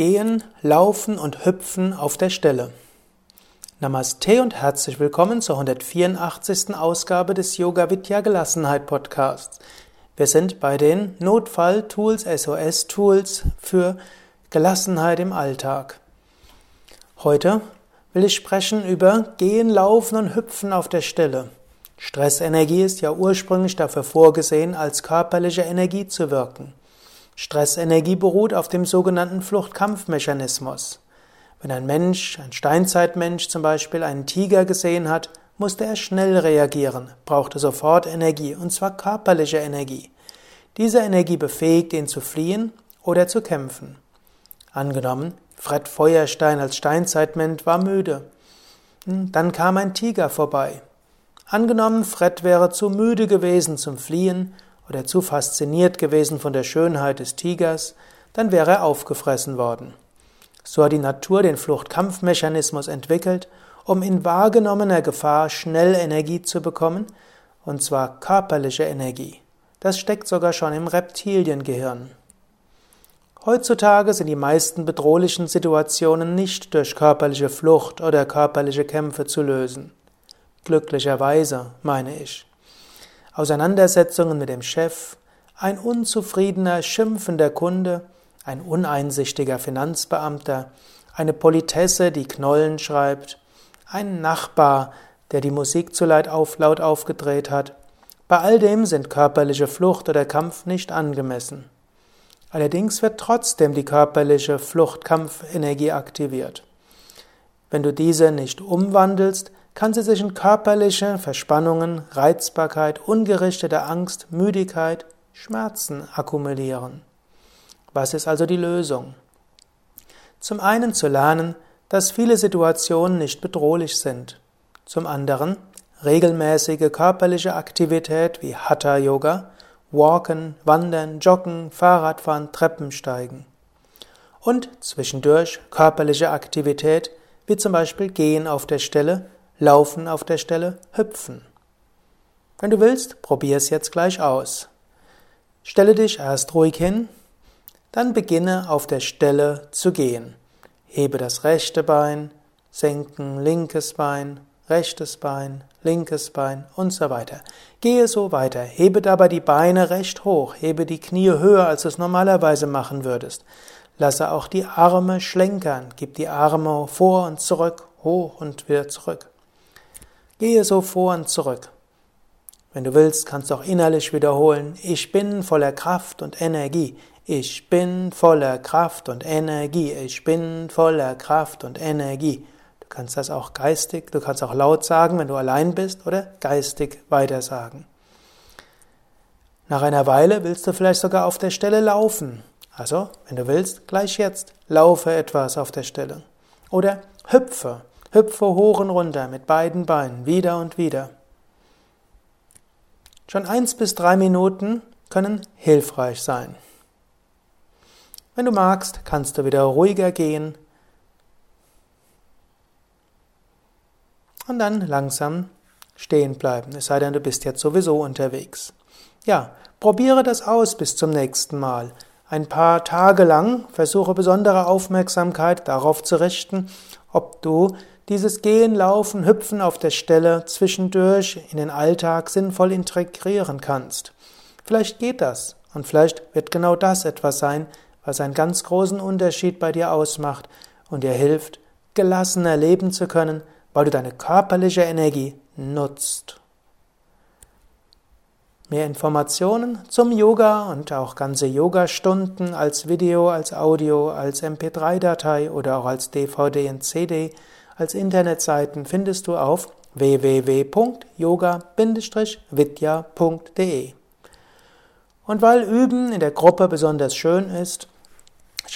Gehen, Laufen und Hüpfen auf der Stelle. Namaste und herzlich willkommen zur 184. Ausgabe des Yoga Vidya Gelassenheit Podcasts. Wir sind bei den Notfall-Tools, SOS-Tools für Gelassenheit im Alltag. Heute will ich sprechen über Gehen, Laufen und Hüpfen auf der Stelle. Stressenergie ist ja ursprünglich dafür vorgesehen, als körperliche Energie zu wirken. Stressenergie beruht auf dem sogenannten Fluchtkampfmechanismus. Wenn ein Mensch, ein Steinzeitmensch zum Beispiel, einen Tiger gesehen hat, musste er schnell reagieren, brauchte sofort Energie, und zwar körperliche Energie. Diese Energie befähigt ihn zu fliehen oder zu kämpfen. Angenommen, Fred Feuerstein als Steinzeitmensch war müde. Hm, dann kam ein Tiger vorbei. Angenommen, Fred wäre zu müde gewesen zum Fliehen oder zu fasziniert gewesen von der Schönheit des Tigers, dann wäre er aufgefressen worden. So hat die Natur den Fluchtkampfmechanismus entwickelt, um in wahrgenommener Gefahr schnell Energie zu bekommen, und zwar körperliche Energie. Das steckt sogar schon im Reptiliengehirn. Heutzutage sind die meisten bedrohlichen Situationen nicht durch körperliche Flucht oder körperliche Kämpfe zu lösen. Glücklicherweise, meine ich. Auseinandersetzungen mit dem Chef, ein unzufriedener, schimpfender Kunde, ein uneinsichtiger Finanzbeamter, eine Politesse, die Knollen schreibt, ein Nachbar, der die Musik zu laut, auf, laut aufgedreht hat. Bei all dem sind körperliche Flucht oder Kampf nicht angemessen. Allerdings wird trotzdem die körperliche Fluchtkampfenergie aktiviert. Wenn du diese nicht umwandelst, kann sie sich in körperliche Verspannungen, Reizbarkeit, ungerichtete Angst, Müdigkeit, Schmerzen akkumulieren. Was ist also die Lösung? Zum einen zu lernen, dass viele Situationen nicht bedrohlich sind. Zum anderen regelmäßige körperliche Aktivität wie Hatha Yoga, Walken, Wandern, Joggen, Fahrradfahren, Treppensteigen. Und zwischendurch körperliche Aktivität wie zum Beispiel Gehen auf der Stelle Laufen auf der Stelle, hüpfen. Wenn du willst, probier es jetzt gleich aus. Stelle dich erst ruhig hin, dann beginne auf der Stelle zu gehen. Hebe das rechte Bein, senken linkes Bein, rechtes Bein, linkes Bein und so weiter. Gehe so weiter. Hebe dabei die Beine recht hoch. Hebe die Knie höher, als du es normalerweise machen würdest. Lasse auch die Arme schlenkern. Gib die Arme vor und zurück, hoch und wieder zurück. Gehe so vor und zurück. Wenn du willst, kannst du auch innerlich wiederholen, ich bin voller Kraft und Energie. Ich bin voller Kraft und Energie. Ich bin voller Kraft und Energie. Du kannst das auch geistig, du kannst auch laut sagen, wenn du allein bist, oder geistig weitersagen. Nach einer Weile willst du vielleicht sogar auf der Stelle laufen. Also, wenn du willst, gleich jetzt, laufe etwas auf der Stelle. Oder hüpfe. Hüpfe hoch und runter mit beiden Beinen, wieder und wieder. Schon eins bis drei Minuten können hilfreich sein. Wenn du magst, kannst du wieder ruhiger gehen und dann langsam stehen bleiben, es sei denn, du bist jetzt sowieso unterwegs. Ja, probiere das aus bis zum nächsten Mal. Ein paar Tage lang versuche besondere Aufmerksamkeit darauf zu richten, ob du dieses Gehen, Laufen, Hüpfen auf der Stelle zwischendurch in den Alltag sinnvoll integrieren kannst. Vielleicht geht das und vielleicht wird genau das etwas sein, was einen ganz großen Unterschied bei dir ausmacht und dir hilft, gelassener leben zu können, weil du deine körperliche Energie nutzt. Mehr Informationen zum Yoga und auch ganze Yoga-Stunden als Video, als Audio, als MP3-Datei oder auch als DVD und CD als Internetseiten findest du auf www.yoga-vidya.de. Und weil Üben in der Gruppe besonders schön ist,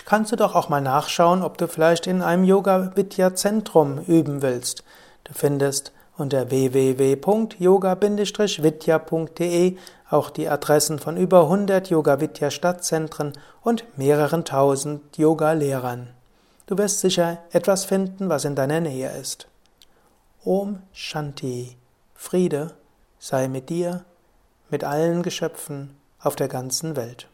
kannst du doch auch mal nachschauen, ob du vielleicht in einem Yoga-Vidya-Zentrum üben willst. Du findest unter www.yoga-vidya.de auch die Adressen von über 100 Yoga-Vidya-Stadtzentren und mehreren tausend Yoga-Lehrern. Du wirst sicher etwas finden, was in deiner Nähe ist. Om Shanti, Friede sei mit dir, mit allen Geschöpfen auf der ganzen Welt.